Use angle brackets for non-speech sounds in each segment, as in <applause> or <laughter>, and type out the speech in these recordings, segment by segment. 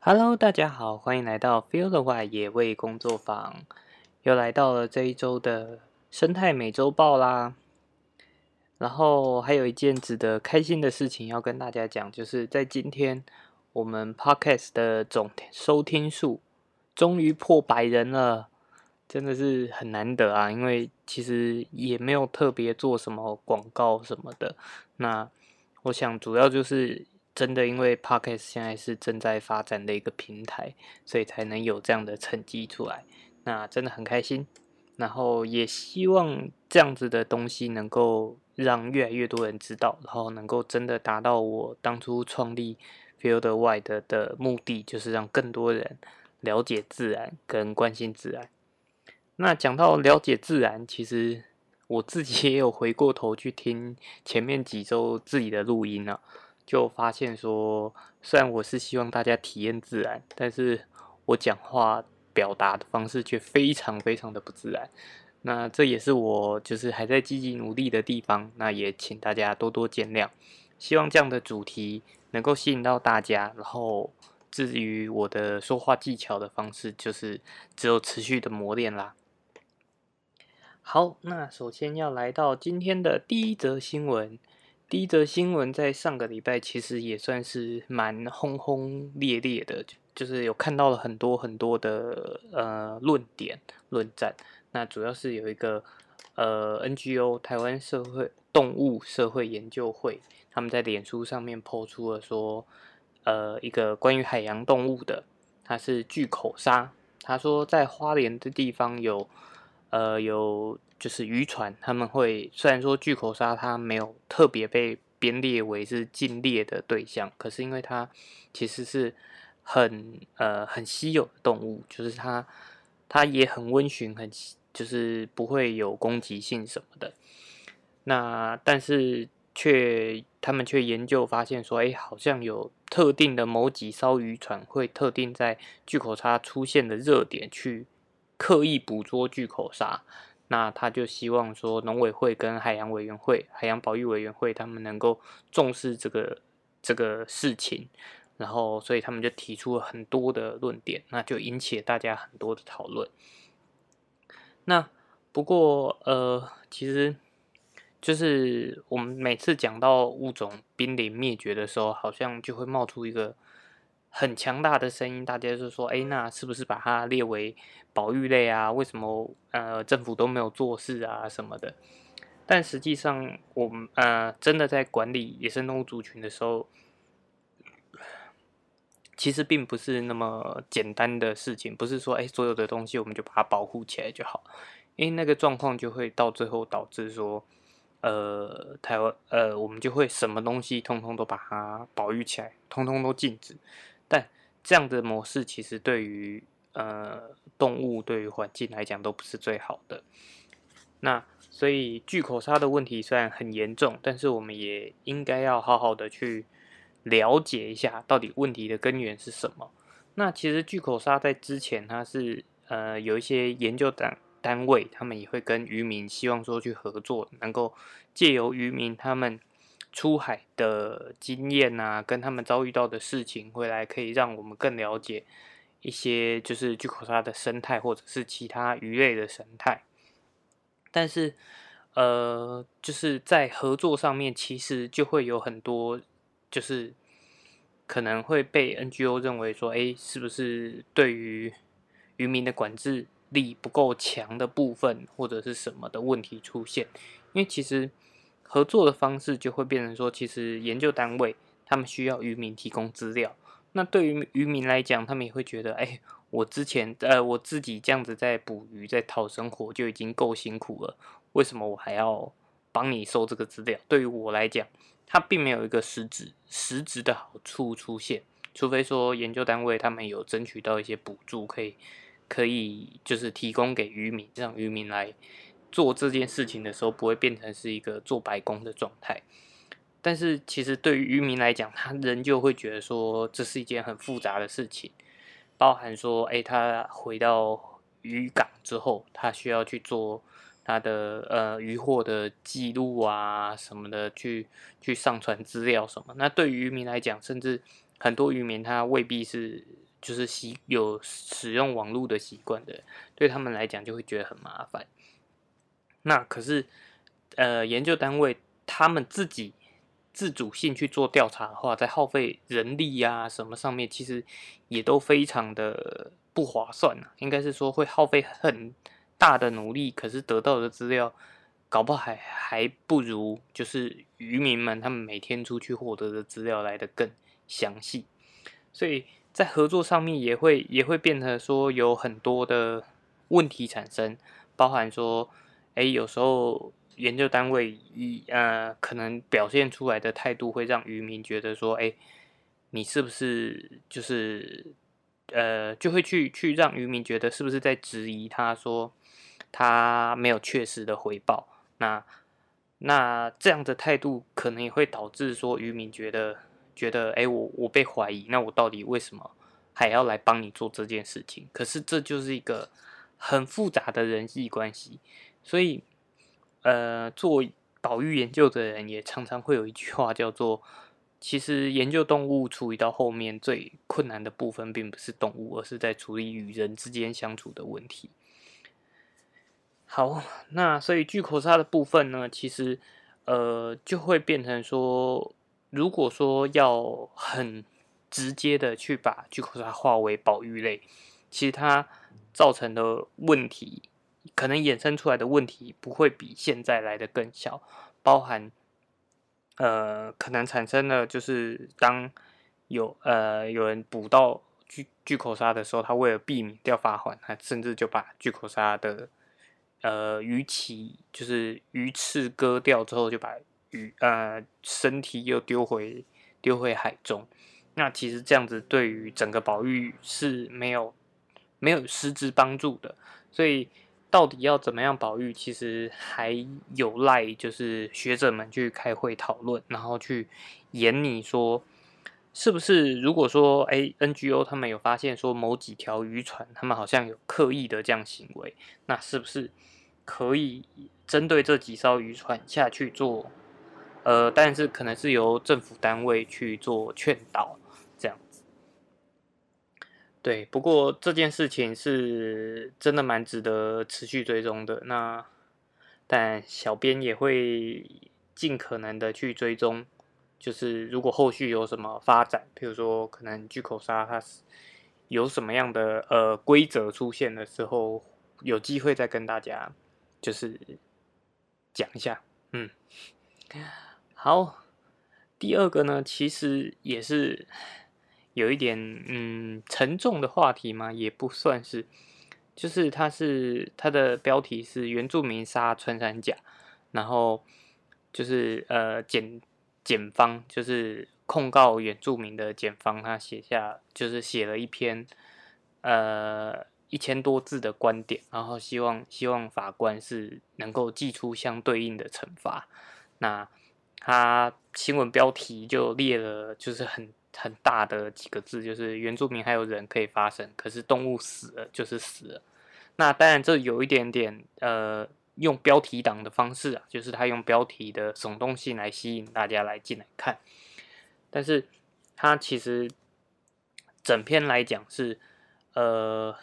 Hello，大家好，欢迎来到 Feel the Wild 野味工作坊，又来到了这一周的生态美洲报啦。然后还有一件值得开心的事情要跟大家讲，就是在今天我们 Podcast 的总收听数终于破百人了，真的是很难得啊！因为其实也没有特别做什么广告什么的，那我想主要就是真的因为 Podcast 现在是正在发展的一个平台，所以才能有这样的成绩出来，那真的很开心。然后也希望这样子的东西能够让越来越多人知道，然后能够真的达到我当初创立 Field Wide 的目的，就是让更多人了解自然跟关心自然。那讲到了解自然，其实我自己也有回过头去听前面几周自己的录音了，就发现说，虽然我是希望大家体验自然，但是我讲话。表达的方式却非常非常的不自然，那这也是我就是还在积极努力的地方，那也请大家多多见谅。希望这样的主题能够吸引到大家，然后至于我的说话技巧的方式，就是只有持续的磨练啦。好，那首先要来到今天的第一则新闻。第一则新闻在上个礼拜其实也算是蛮轰轰烈烈的。就是有看到了很多很多的呃论点论战，那主要是有一个呃 NGO 台湾社会动物社会研究会，他们在脸书上面抛出了说，呃一个关于海洋动物的，它是巨口鲨，他说在花莲的地方有呃有就是渔船，他们会虽然说巨口鲨它没有特别被编列为是禁猎的对象，可是因为它其实是。很呃很稀有的动物，就是它，它也很温驯，很就是不会有攻击性什么的。那但是却他们却研究发现说，哎，好像有特定的某几艘渔船会特定在巨口鲨出现的热点去刻意捕捉巨口鲨。那他就希望说，农委会跟海洋委员会、海洋保育委员会他们能够重视这个这个事情。然后，所以他们就提出了很多的论点，那就引起了大家很多的讨论。那不过，呃，其实就是我们每次讲到物种濒临灭绝的时候，好像就会冒出一个很强大的声音，大家就说：“哎，那是不是把它列为保育类啊？为什么呃政府都没有做事啊什么的？”但实际上，我们呃真的在管理野生动物族群的时候。其实并不是那么简单的事情，不是说哎，所有的东西我们就把它保护起来就好，因为那个状况就会到最后导致说，呃，台湾呃，我们就会什么东西通通都把它保育起来，通通都禁止。但这样的模式其实对于呃动物、对于环境来讲都不是最好的。那所以巨口鲨的问题虽然很严重，但是我们也应该要好好的去。了解一下到底问题的根源是什么？那其实巨口鲨在之前它是呃有一些研究单单位，他们也会跟渔民希望说去合作，能够借由渔民他们出海的经验啊，跟他们遭遇到的事情，回来可以让我们更了解一些就是巨口鲨的生态或者是其他鱼类的生态。但是呃就是在合作上面，其实就会有很多。就是可能会被 NGO 认为说，哎，是不是对于渔民的管制力不够强的部分，或者是什么的问题出现？因为其实合作的方式就会变成说，其实研究单位他们需要渔民提供资料。那对于渔民来讲，他们也会觉得，哎，我之前呃我自己这样子在捕鱼、在讨生活就已经够辛苦了，为什么我还要帮你收这个资料？对于我来讲。它并没有一个实质实质的好处出现，除非说研究单位他们有争取到一些补助，可以可以就是提供给渔民，让渔民来做这件事情的时候，不会变成是一个做白工的状态。但是其实对于渔民来讲，他仍旧会觉得说这是一件很复杂的事情，包含说，哎，他回到渔港之后，他需要去做。他的呃渔获的记录啊什么的，去去上传资料什么。那对于渔民来讲，甚至很多渔民他未必是就是习有使用网络的习惯的，对他们来讲就会觉得很麻烦。那可是，呃，研究单位他们自己自主性去做调查的话，在耗费人力呀什么上面，其实也都非常的不划算啊。应该是说会耗费很大的努力，可是得到的资料，搞不好还还不如就是渔民们他们每天出去获得的资料来的更详细。所以在合作上面也会也会变成说有很多的问题产生，包含说。哎，有时候研究单位一呃，可能表现出来的态度会让渔民觉得说，哎，你是不是就是呃，就会去去让渔民觉得是不是在质疑他说他没有确实的回报？那那这样的态度可能也会导致说渔民觉得觉得，哎，我我被怀疑，那我到底为什么还要来帮你做这件事情？可是这就是一个很复杂的人际关系。所以，呃，做保育研究的人也常常会有一句话叫做：其实研究动物处理到后面最困难的部分，并不是动物，而是在处理与人之间相处的问题。好，那所以巨口鲨的部分呢，其实呃就会变成说，如果说要很直接的去把巨口鲨划为保育类，其实它造成的问题。可能衍生出来的问题不会比现在来的更小，包含呃，可能产生了就是当有呃有人捕到巨巨口鲨的时候，他为了避免掉罚款，他甚至就把巨口鲨的呃鱼鳍就是鱼翅割掉之后，就把鱼呃身体又丢回丢回海中。那其实这样子对于整个保育是没有没有实质帮助的，所以。到底要怎么样保育？其实还有赖就是学者们去开会讨论，然后去研拟说，是不是如果说哎 NGO 他们有发现说某几条渔船他们好像有刻意的这样行为，那是不是可以针对这几艘渔船下去做？呃，但是可能是由政府单位去做劝导。对，不过这件事情是真的蛮值得持续追踪的。那但小编也会尽可能的去追踪，就是如果后续有什么发展，比如说可能巨口鲨它有什么样的呃规则出现的时候，有机会再跟大家就是讲一下。嗯，<laughs> 好，第二个呢，其实也是。有一点嗯沉重的话题吗？也不算是，就是它是它的标题是原住民杀穿山甲，然后就是呃检检方就是控告原住民的检方，他写下就是写了一篇呃一千多字的观点，然后希望希望法官是能够寄出相对应的惩罚。那他新闻标题就列了，就是很。很大的几个字，就是原住民还有人可以发声，可是动物死了就是死了。那当然这有一点点呃，用标题党的方式啊，就是他用标题的耸动性来吸引大家来进来看。但是他其实整篇来讲是呃，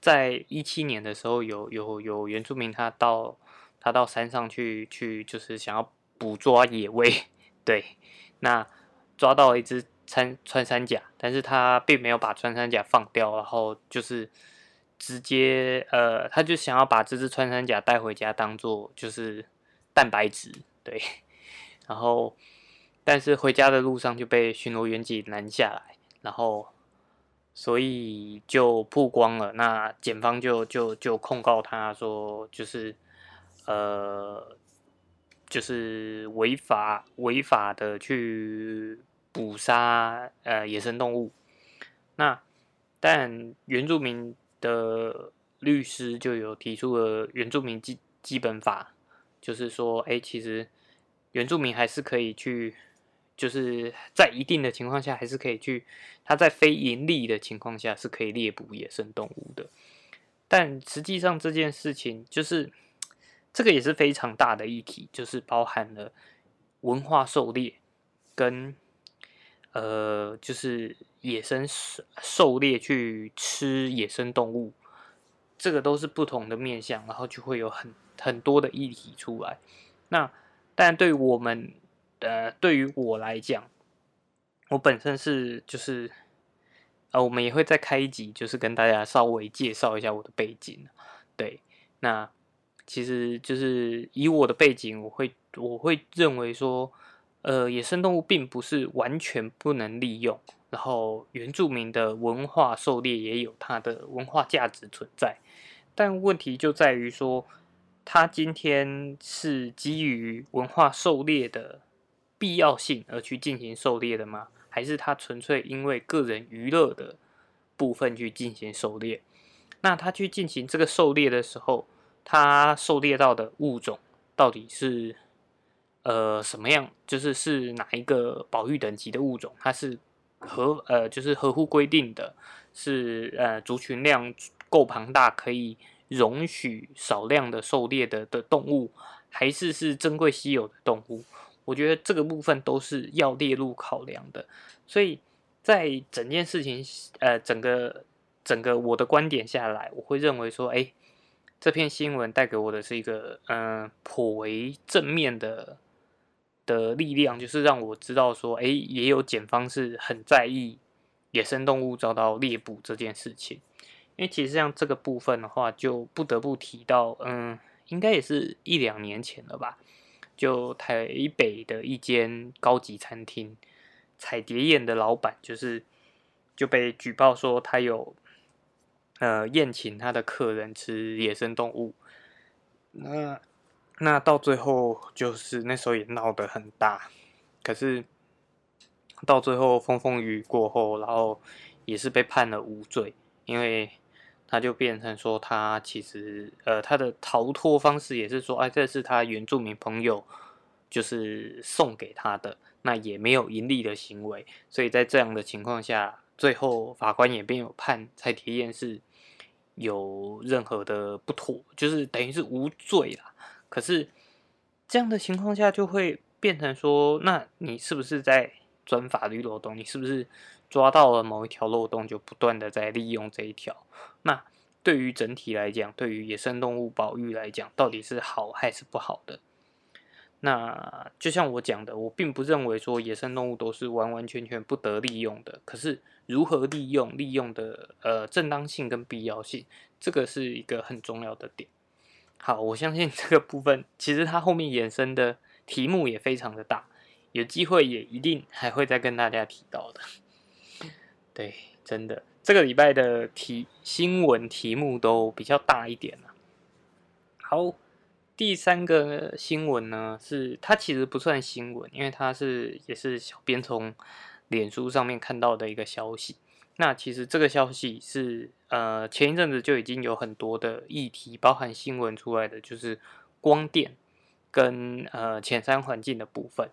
在一七年的时候有有有原住民他到他到山上去去就是想要捕捉野味，<laughs> 对，那抓到一只。穿穿山甲，但是他并没有把穿山甲放掉，然后就是直接呃，他就想要把这只穿山甲带回家当做就是蛋白质，对，然后但是回家的路上就被巡逻员警拦下来，然后所以就曝光了，那检方就就就控告他说就是呃就是违法违法的去。捕杀呃野生动物，那但原住民的律师就有提出了原住民基基本法，就是说，哎，其实原住民还是可以去，就是在一定的情况下，还是可以去，他在非盈利的情况下是可以猎捕野生动物的。但实际上这件事情，就是这个也是非常大的议题，就是包含了文化狩猎跟。呃，就是野生狩猎去吃野生动物，这个都是不同的面向，然后就会有很很多的议题出来。那但对我们，呃，对于我来讲，我本身是就是，呃，我们也会再开一集，就是跟大家稍微介绍一下我的背景。对，那其实就是以我的背景，我会我会认为说。呃，野生动物并不是完全不能利用，然后原住民的文化狩猎也有它的文化价值存在，但问题就在于说，它今天是基于文化狩猎的必要性而去进行狩猎的吗？还是它纯粹因为个人娱乐的部分去进行狩猎？那他去进行这个狩猎的时候，他狩猎到的物种到底是？呃，什么样就是是哪一个保育等级的物种？它是合呃，就是合乎规定的，是呃族群量够庞大，可以容许少量的狩猎的的动物，还是是珍贵稀有的动物？我觉得这个部分都是要列入考量的。所以在整件事情呃整个整个我的观点下来，我会认为说，哎，这篇新闻带给我的是一个嗯颇为正面的。的力量就是让我知道说，哎，也有检方是很在意野生动物遭到猎捕这件事情。因为其实像这个部分的话，就不得不提到，嗯，应该也是一两年前了吧？就台北的一间高级餐厅彩蝶宴的老板，就是就被举报说他有呃宴请他的客人吃野生动物。那那到最后就是那时候也闹得很大，可是到最后风风雨雨过后，然后也是被判了无罪，因为他就变成说他其实呃他的逃脱方式也是说，哎，这是他原住民朋友就是送给他的，那也没有盈利的行为，所以在这样的情况下，最后法官也没有判蔡铁燕是有任何的不妥，就是等于是无罪啦。可是这样的情况下，就会变成说，那你是不是在钻法律漏洞？你是不是抓到了某一条漏洞，就不断的在利用这一条？那对于整体来讲，对于野生动物保育来讲，到底是好还是不好的？那就像我讲的，我并不认为说野生动物都是完完全全不得利用的。可是如何利用，利用的呃正当性跟必要性，这个是一个很重要的点。好，我相信这个部分其实它后面衍生的题目也非常的大，有机会也一定还会再跟大家提到的。对，真的，这个礼拜的题新闻题目都比较大一点了。好，第三个新闻呢，是它其实不算新闻，因为它是也是小编从脸书上面看到的一个消息。那其实这个消息是，呃，前一阵子就已经有很多的议题，包含新闻出来的，就是光电跟呃浅山环境的部分。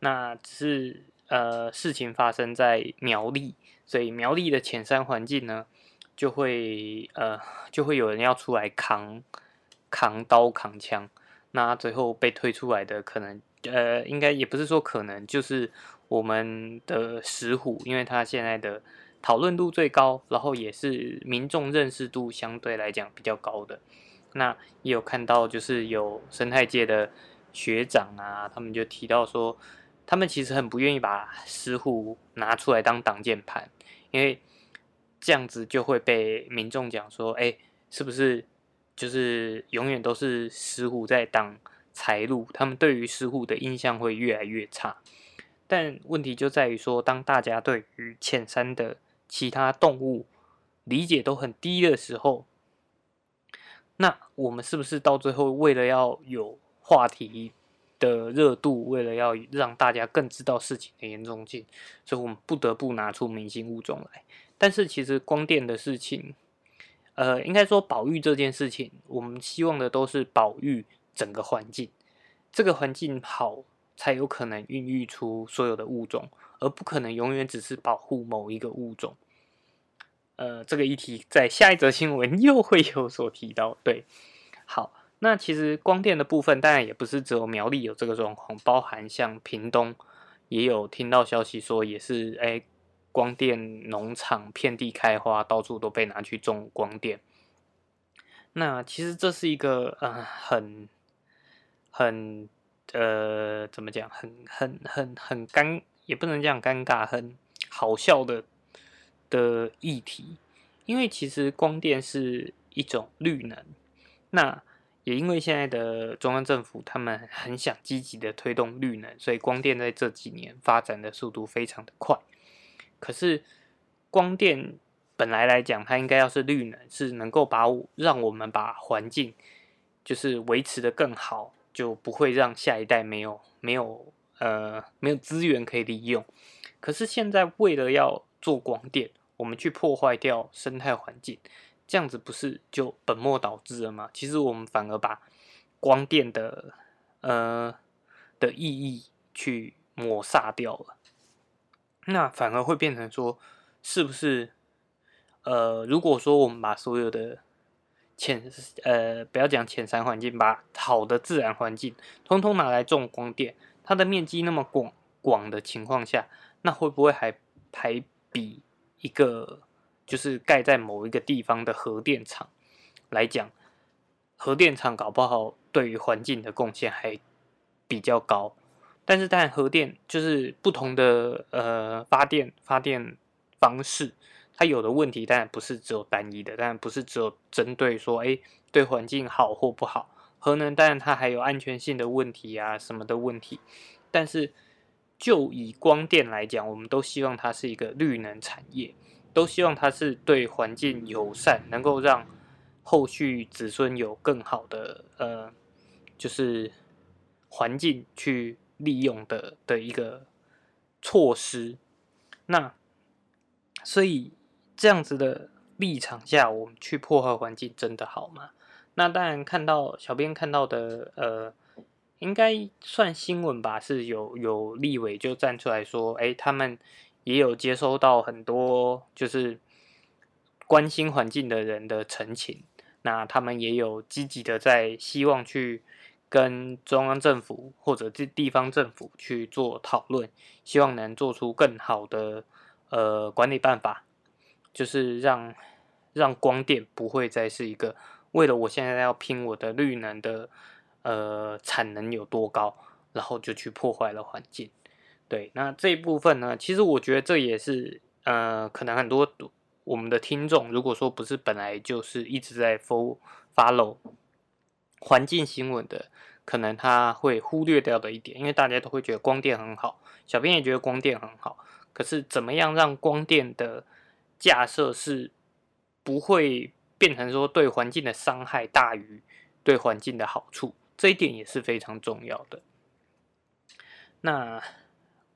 那只是呃事情发生在苗栗，所以苗栗的浅山环境呢，就会呃就会有人要出来扛扛刀扛枪。那最后被推出来的可能，呃，应该也不是说可能，就是我们的石虎，因为它现在的。讨论度最高，然后也是民众认识度相对来讲比较高的。那也有看到，就是有生态界的学长啊，他们就提到说，他们其实很不愿意把石虎拿出来当挡箭盘，因为这样子就会被民众讲说，哎，是不是就是永远都是石虎在挡财路？他们对于石虎的印象会越来越差。但问题就在于说，当大家对于浅山的其他动物理解都很低的时候，那我们是不是到最后为了要有话题的热度，为了要让大家更知道事情的严重性，所以我们不得不拿出明星物种来？但是其实光电的事情，呃，应该说保育这件事情，我们希望的都是保育整个环境，这个环境好，才有可能孕育出所有的物种。而不可能永远只是保护某一个物种。呃，这个议题在下一则新闻又会有所提到。对，好，那其实光电的部分当然也不是只有苗栗有这个状况，包含像屏东也有听到消息说，也是哎，光电农场遍地开花，到处都被拿去种光电。那其实这是一个呃很很呃怎么讲，很很很很尴，也不能讲尴尬，很好笑的的议题。因为其实光电是一种绿能，那也因为现在的中央政府他们很想积极的推动绿能，所以光电在这几年发展的速度非常的快。可是光电。本来来讲，它应该要是绿能，是能够把让我们把环境就是维持的更好，就不会让下一代没有没有呃没有资源可以利用。可是现在为了要做光电，我们去破坏掉生态环境，这样子不是就本末倒置了吗？其实我们反而把光电的呃的意义去抹杀掉了，那反而会变成说，是不是？呃，如果说我们把所有的浅呃，不要讲浅山环境，把好的自然环境通通拿来种光电，它的面积那么广广的情况下，那会不会还还比一个就是盖在某一个地方的核电厂来讲，核电厂搞不好对于环境的贡献还比较高？但是，但核电就是不同的呃发电发电方式。它有的问题当然不是只有单一的，当然不是只有针对说，哎，对环境好或不好。核能当然它还有安全性的问题啊，什么的问题。但是就以光电来讲，我们都希望它是一个绿能产业，都希望它是对环境友善，能够让后续子孙有更好的呃，就是环境去利用的的一个措施。那所以。这样子的立场下，我们去破坏环境真的好吗？那当然，看到小编看到的，呃，应该算新闻吧，是有有立委就站出来说，哎，他们也有接收到很多就是关心环境的人的陈情，那他们也有积极的在希望去跟中央政府或者地地方政府去做讨论，希望能做出更好的呃管理办法。就是让让光电不会再是一个为了我现在要拼我的绿能的呃产能有多高，然后就去破坏了环境。对，那这一部分呢，其实我觉得这也是呃可能很多我们的听众，如果说不是本来就是一直在 follow 环境新闻的，可能他会忽略掉的一点，因为大家都会觉得光电很好，小编也觉得光电很好，可是怎么样让光电的架设是不会变成说对环境的伤害大于对环境的好处，这一点也是非常重要的。那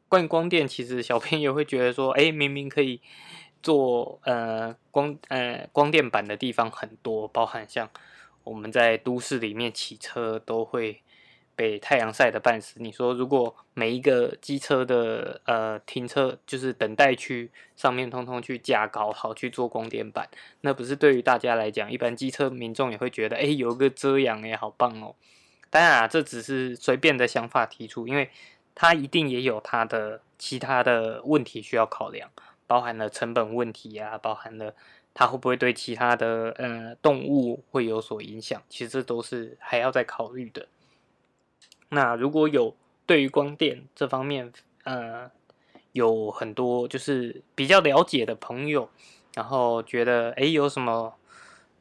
关于光电，其实小朋友会觉得说，哎，明明可以做呃光呃光电板的地方很多，包含像我们在都市里面骑车都会。被太阳晒的半死。你说，如果每一个机车的呃停车就是等待区上面通通去架高，好去做光电板，那不是对于大家来讲，一般机车民众也会觉得，哎，有个遮阳，哎，好棒哦。当然啊，这只是随便的想法提出，因为它一定也有它的其他的问题需要考量，包含了成本问题呀，包含了它会不会对其他的呃动物会有所影响，其实这都是还要再考虑的。那如果有对于光电这方面，呃，有很多就是比较了解的朋友，然后觉得哎有什么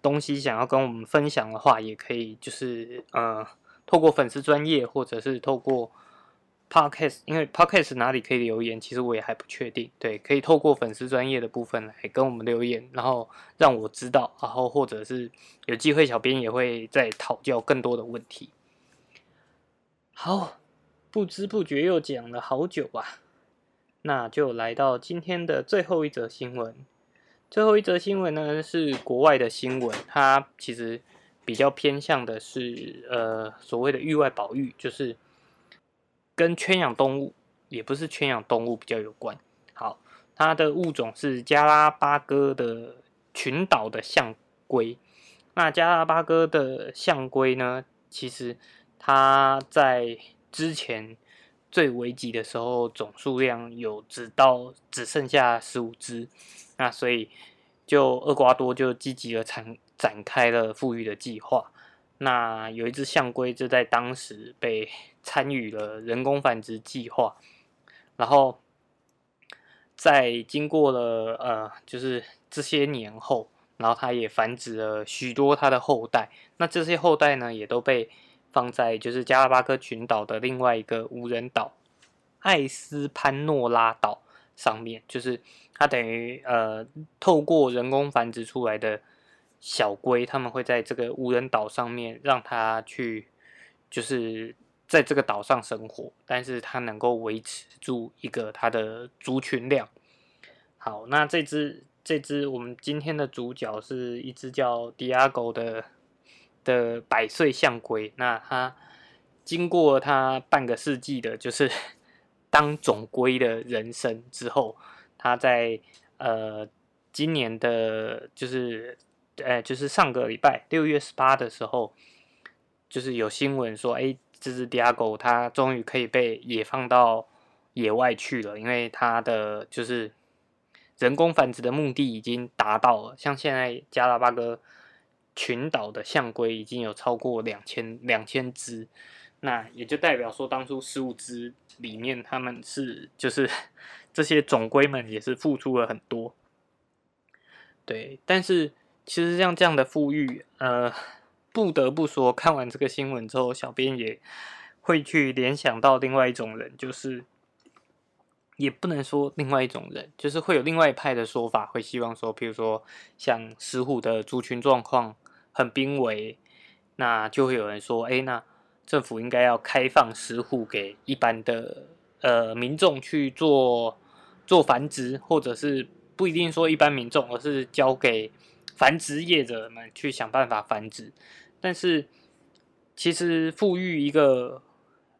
东西想要跟我们分享的话，也可以就是呃透过粉丝专业或者是透过 podcast，因为 podcast 哪里可以留言，其实我也还不确定。对，可以透过粉丝专业的部分来跟我们留言，然后让我知道，然后或者是有机会，小编也会再讨教更多的问题。好，不知不觉又讲了好久啊，那就来到今天的最后一则新闻。最后一则新闻呢是国外的新闻，它其实比较偏向的是呃所谓的域外保育，就是跟圈养动物，也不是圈养动物比较有关。好，它的物种是加拉巴哥的群岛的象龟。那加拉巴哥的象龟呢，其实。它在之前最危急的时候，总数量有只到只剩下十五只，那所以就厄瓜多就积极的展展开了富裕的计划。那有一只象龟就在当时被参与了人工繁殖计划，然后在经过了呃，就是这些年后，然后它也繁殖了许多它的后代。那这些后代呢，也都被放在就是加拉巴哥群岛的另外一个无人岛艾斯潘诺拉岛上面，就是它等于呃透过人工繁殖出来的。小龟他们会在这个无人岛上面让它去，就是在这个岛上生活，但是它能够维持住一个它的族群量。好，那这只这只我们今天的主角是一只叫 Diago 的的百岁象龟。那它经过它半个世纪的，<laughs> 就是当种龟的人生之后，它在呃今年的，就是。呃，就是上个礼拜六月十八的时候，就是有新闻说，哎，这只 Diago 它终于可以被野放到野外去了，因为它的就是人工繁殖的目的已经达到了。像现在加拉巴哥群岛的象龟已经有超过两千两千只，那也就代表说，当初十五只里面，他们是就是 <laughs> 这些种龟们也是付出了很多，对，但是。其实像这样的富裕，呃，不得不说，看完这个新闻之后，小编也会去联想到另外一种人，就是也不能说另外一种人，就是会有另外一派的说法，会希望说，比如说像石虎的族群状况很濒危，那就会有人说，哎，那政府应该要开放石虎给一般的呃民众去做做繁殖，或者是不一定说一般民众，而是交给。繁殖业者们去想办法繁殖，但是其实富裕一个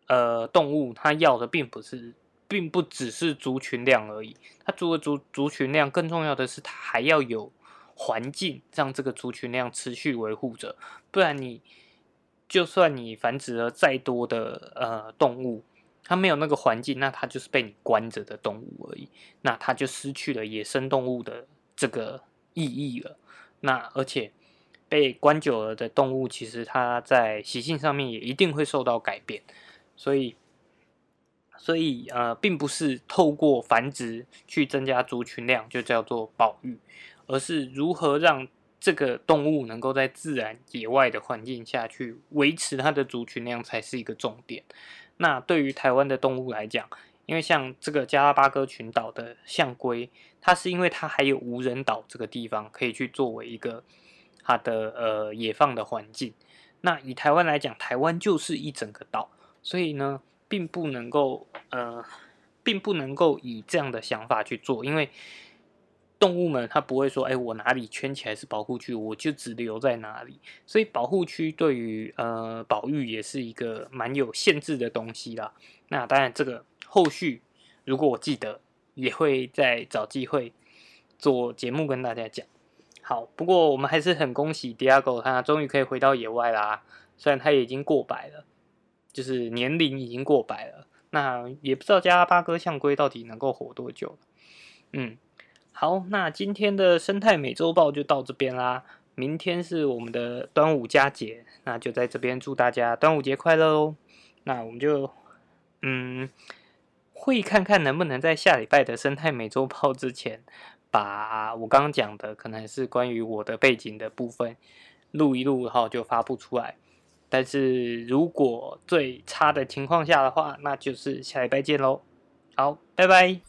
呃动物，它要的并不是，并不只是族群量而已。它除了族族群量，更重要的是它还要有环境，让这个族群量持续维护着。不然你就算你繁殖了再多的呃动物，它没有那个环境，那它就是被你关着的动物而已。那它就失去了野生动物的这个意义了。那而且被关久了的动物，其实它在习性上面也一定会受到改变，所以所以呃，并不是透过繁殖去增加族群量就叫做保育，而是如何让这个动物能够在自然野外的环境下去维持它的族群量才是一个重点。那对于台湾的动物来讲，因为像这个加拉巴哥群岛的象龟，它是因为它还有无人岛这个地方可以去作为一个它的呃野放的环境。那以台湾来讲，台湾就是一整个岛，所以呢，并不能够呃，并不能够以这样的想法去做，因为动物们它不会说，哎，我哪里圈起来是保护区，我就只留在哪里。所以保护区对于呃保育也是一个蛮有限制的东西啦。那当然这个。后续如果我记得，也会再找机会做节目跟大家讲。好，不过我们还是很恭喜 Diago，他终于可以回到野外啦。虽然他已经过百了，就是年龄已经过百了。那也不知道加拉巴哥象龟到底能够活多久。嗯，好，那今天的生态美洲豹就到这边啦。明天是我们的端午佳节，那就在这边祝大家端午节快乐哦。那我们就，嗯。会看看能不能在下礼拜的生态美洲豹之前，把我刚刚讲的可能是关于我的背景的部分录一录，然后就发布出来。但是如果最差的情况下的话，那就是下礼拜见喽。好，拜拜。